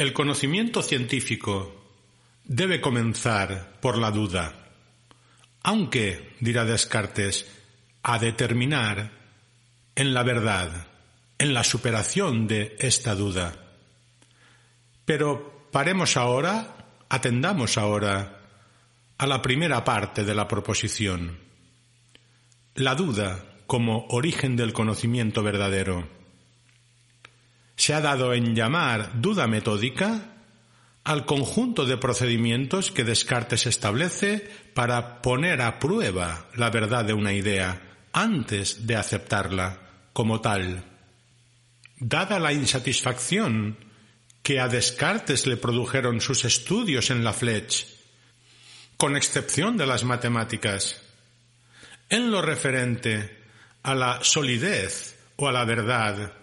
El conocimiento científico debe comenzar por la duda, aunque, dirá Descartes, a determinar en la verdad, en la superación de esta duda. Pero paremos ahora, atendamos ahora a la primera parte de la proposición. La duda como origen del conocimiento verdadero. Se ha dado en llamar duda metódica al conjunto de procedimientos que Descartes establece para poner a prueba la verdad de una idea antes de aceptarla como tal. Dada la insatisfacción que a Descartes le produjeron sus estudios en la Fletch, con excepción de las matemáticas, en lo referente a la solidez o a la verdad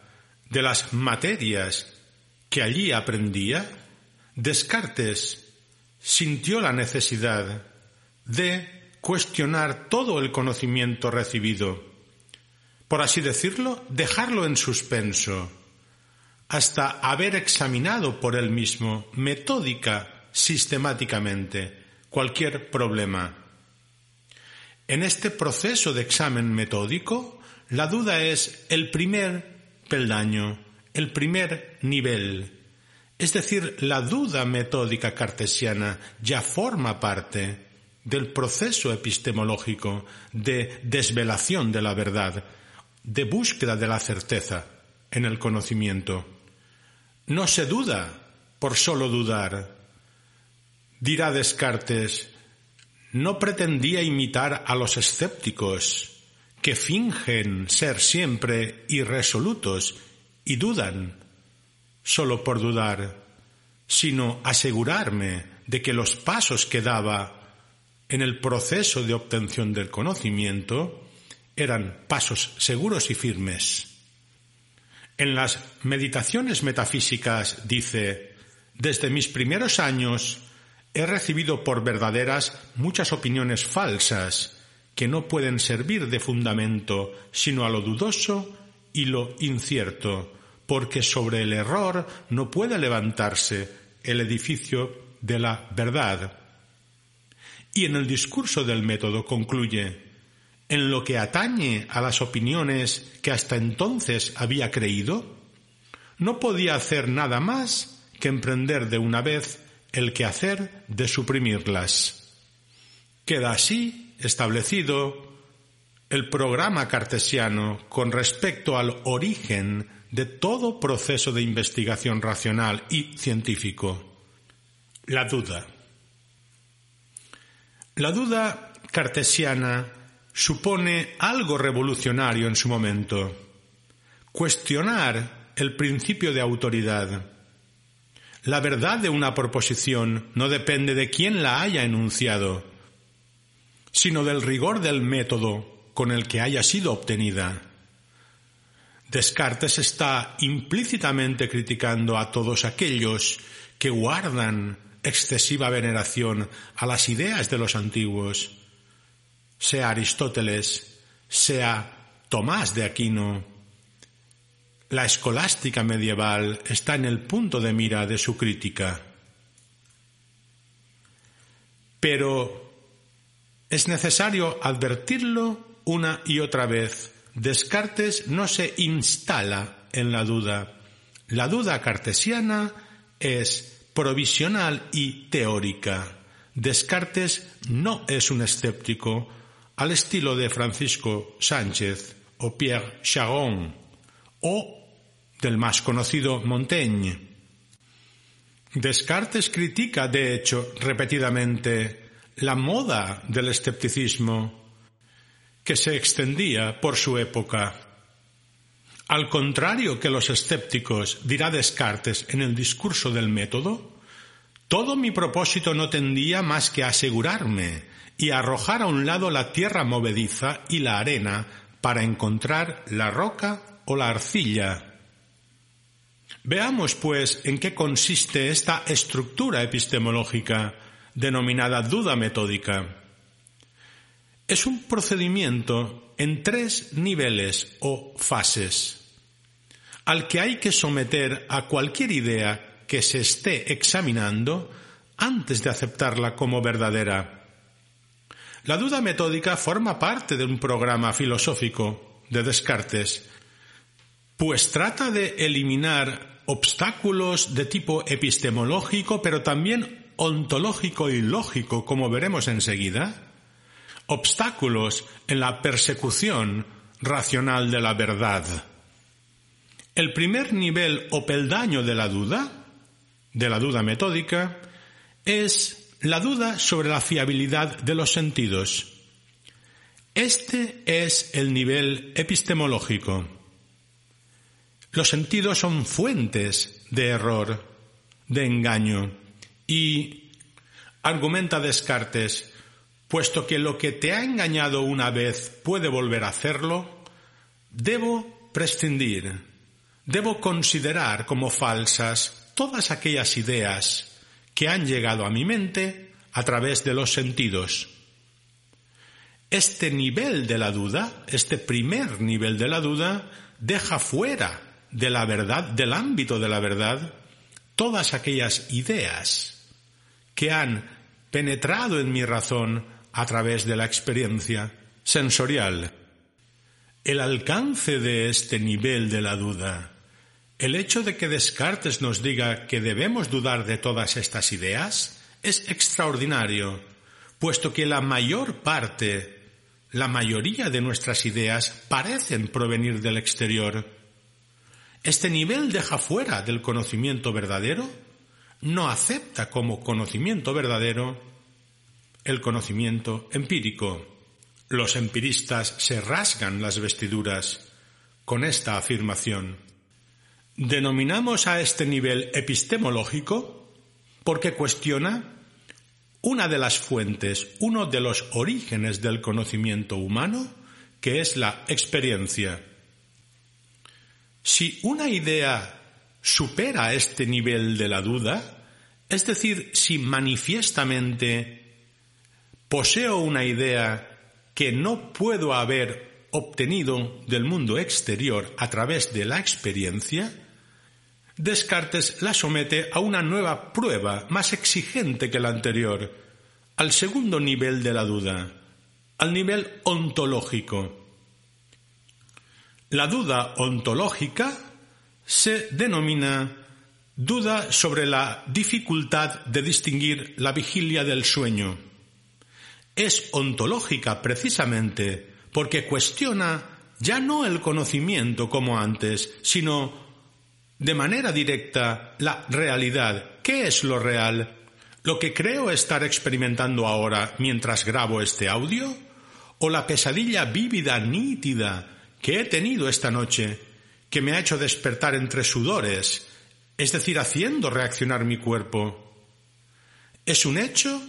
de las materias que allí aprendía, Descartes sintió la necesidad de cuestionar todo el conocimiento recibido, por así decirlo, dejarlo en suspenso, hasta haber examinado por él mismo, metódica, sistemáticamente, cualquier problema. En este proceso de examen metódico, la duda es el primer peldaño, el primer nivel es decir, la duda metódica cartesiana ya forma parte del proceso epistemológico de desvelación de la verdad, de búsqueda de la certeza en el conocimiento. No se duda por solo dudar. Dirá Descartes, no pretendía imitar a los escépticos, que fingen ser siempre irresolutos y dudan solo por dudar, sino asegurarme de que los pasos que daba en el proceso de obtención del conocimiento eran pasos seguros y firmes. En las meditaciones metafísicas dice, desde mis primeros años he recibido por verdaderas muchas opiniones falsas que no pueden servir de fundamento sino a lo dudoso y lo incierto, porque sobre el error no puede levantarse el edificio de la verdad. Y en el discurso del método concluye, en lo que atañe a las opiniones que hasta entonces había creído, no podía hacer nada más que emprender de una vez el quehacer de suprimirlas. Queda así establecido el programa cartesiano con respecto al origen de todo proceso de investigación racional y científico. La duda. La duda cartesiana supone algo revolucionario en su momento. Cuestionar el principio de autoridad. La verdad de una proposición no depende de quién la haya enunciado, sino del rigor del método con el que haya sido obtenida. Descartes está implícitamente criticando a todos aquellos que guardan excesiva veneración a las ideas de los antiguos, sea Aristóteles, sea Tomás de Aquino. La escolástica medieval está en el punto de mira de su crítica. Pero es necesario advertirlo una y otra vez Descartes no se instala en la duda. La duda cartesiana es provisional y teórica. Descartes no es un escéptico al estilo de Francisco Sánchez o Pierre Charon o del más conocido Montaigne. Descartes critica, de hecho, repetidamente la moda del escepticismo que se extendía por su época. Al contrario que los escépticos, dirá Descartes en el discurso del método, todo mi propósito no tendía más que asegurarme y arrojar a un lado la tierra movediza y la arena para encontrar la roca o la arcilla. Veamos, pues, en qué consiste esta estructura epistemológica denominada duda metódica es un procedimiento en tres niveles o fases al que hay que someter a cualquier idea que se esté examinando antes de aceptarla como verdadera. La duda metódica forma parte de un programa filosófico de Descartes, pues trata de eliminar obstáculos de tipo epistemológico, pero también ontológico y lógico, como veremos enseguida, obstáculos en la persecución racional de la verdad. El primer nivel o peldaño de la duda, de la duda metódica, es la duda sobre la fiabilidad de los sentidos. Este es el nivel epistemológico. Los sentidos son fuentes de error, de engaño, y argumenta Descartes, puesto que lo que te ha engañado una vez puede volver a hacerlo, debo prescindir, debo considerar como falsas todas aquellas ideas que han llegado a mi mente a través de los sentidos. Este nivel de la duda, este primer nivel de la duda, deja fuera de la verdad, del ámbito de la verdad, todas aquellas ideas que han penetrado en mi razón a través de la experiencia sensorial. El alcance de este nivel de la duda, el hecho de que Descartes nos diga que debemos dudar de todas estas ideas, es extraordinario, puesto que la mayor parte, la mayoría de nuestras ideas parecen provenir del exterior. Este nivel deja fuera del conocimiento verdadero no acepta como conocimiento verdadero el conocimiento empírico. Los empiristas se rasgan las vestiduras con esta afirmación. Denominamos a este nivel epistemológico porque cuestiona una de las fuentes, uno de los orígenes del conocimiento humano, que es la experiencia. Si una idea supera este nivel de la duda, es decir, si manifiestamente poseo una idea que no puedo haber obtenido del mundo exterior a través de la experiencia, Descartes la somete a una nueva prueba más exigente que la anterior, al segundo nivel de la duda, al nivel ontológico. La duda ontológica se denomina duda sobre la dificultad de distinguir la vigilia del sueño. Es ontológica precisamente porque cuestiona ya no el conocimiento como antes, sino de manera directa la realidad. ¿Qué es lo real? ¿Lo que creo estar experimentando ahora mientras grabo este audio? ¿O la pesadilla vívida, nítida que he tenido esta noche que me ha hecho despertar entre sudores, es decir, haciendo reaccionar mi cuerpo. Es un hecho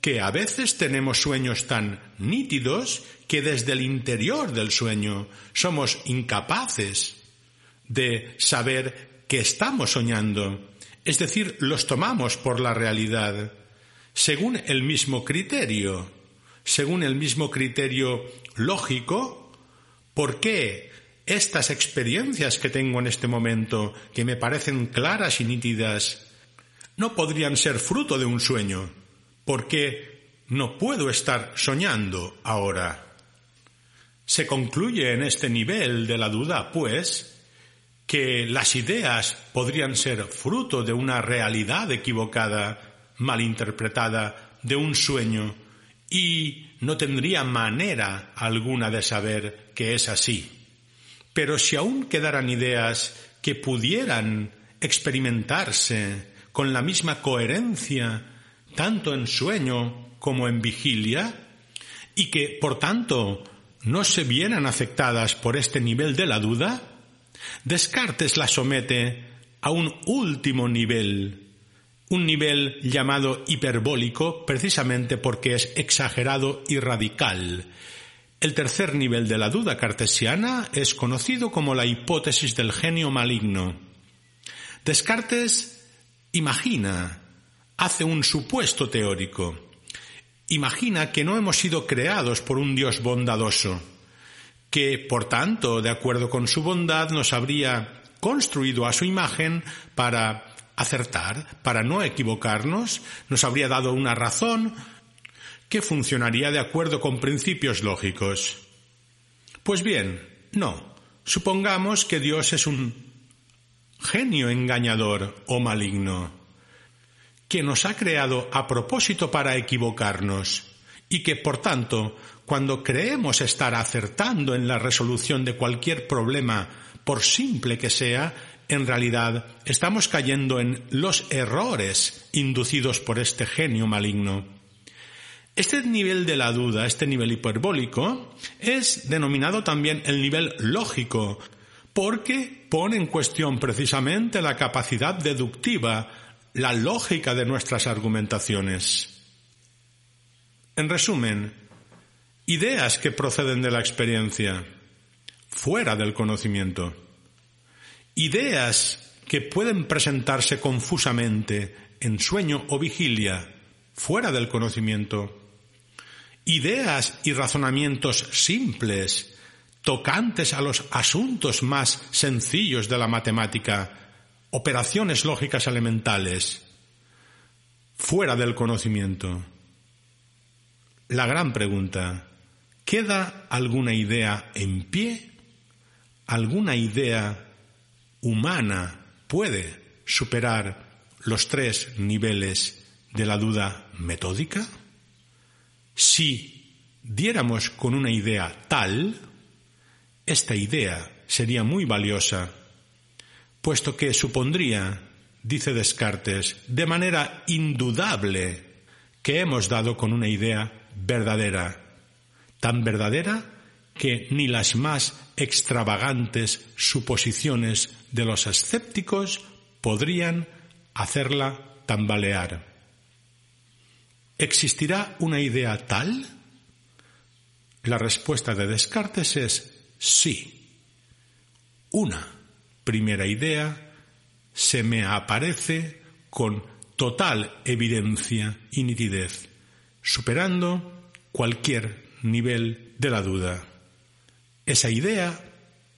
que a veces tenemos sueños tan nítidos que desde el interior del sueño somos incapaces de saber que estamos soñando, es decir, los tomamos por la realidad, según el mismo criterio, según el mismo criterio lógico, ¿por qué estas experiencias que tengo en este momento, que me parecen claras y nítidas, no podrían ser fruto de un sueño, porque no puedo estar soñando ahora. Se concluye en este nivel de la duda, pues, que las ideas podrían ser fruto de una realidad equivocada, malinterpretada, de un sueño, y no tendría manera alguna de saber que es así. Pero si aún quedaran ideas que pudieran experimentarse con la misma coherencia, tanto en sueño como en vigilia, y que, por tanto, no se vieran afectadas por este nivel de la duda, Descartes la somete a un último nivel, un nivel llamado hiperbólico precisamente porque es exagerado y radical, el tercer nivel de la duda cartesiana es conocido como la hipótesis del genio maligno. Descartes imagina, hace un supuesto teórico. Imagina que no hemos sido creados por un Dios bondadoso, que, por tanto, de acuerdo con su bondad, nos habría construido a su imagen para acertar, para no equivocarnos, nos habría dado una razón que funcionaría de acuerdo con principios lógicos. Pues bien, no. Supongamos que Dios es un genio engañador o maligno, que nos ha creado a propósito para equivocarnos y que, por tanto, cuando creemos estar acertando en la resolución de cualquier problema, por simple que sea, en realidad estamos cayendo en los errores inducidos por este genio maligno. Este nivel de la duda, este nivel hiperbólico, es denominado también el nivel lógico, porque pone en cuestión precisamente la capacidad deductiva, la lógica de nuestras argumentaciones. En resumen, ideas que proceden de la experiencia, fuera del conocimiento. Ideas que pueden presentarse confusamente en sueño o vigilia, fuera del conocimiento. Ideas y razonamientos simples, tocantes a los asuntos más sencillos de la matemática, operaciones lógicas elementales, fuera del conocimiento. La gran pregunta, ¿queda alguna idea en pie? ¿Alguna idea humana puede superar los tres niveles de la duda metódica? Si diéramos con una idea tal, esta idea sería muy valiosa, puesto que supondría, dice Descartes, de manera indudable que hemos dado con una idea verdadera, tan verdadera que ni las más extravagantes suposiciones de los escépticos podrían hacerla tambalear. ¿Existirá una idea tal? La respuesta de Descartes es sí. Una primera idea se me aparece con total evidencia y nitidez superando cualquier nivel de la duda. Esa idea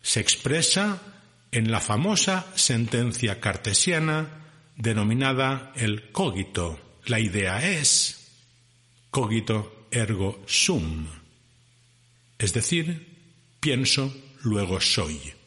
se expresa en la famosa sentencia cartesiana denominada el cogito. La idea es cogito ergo sum, es decir, pienso, luego soy.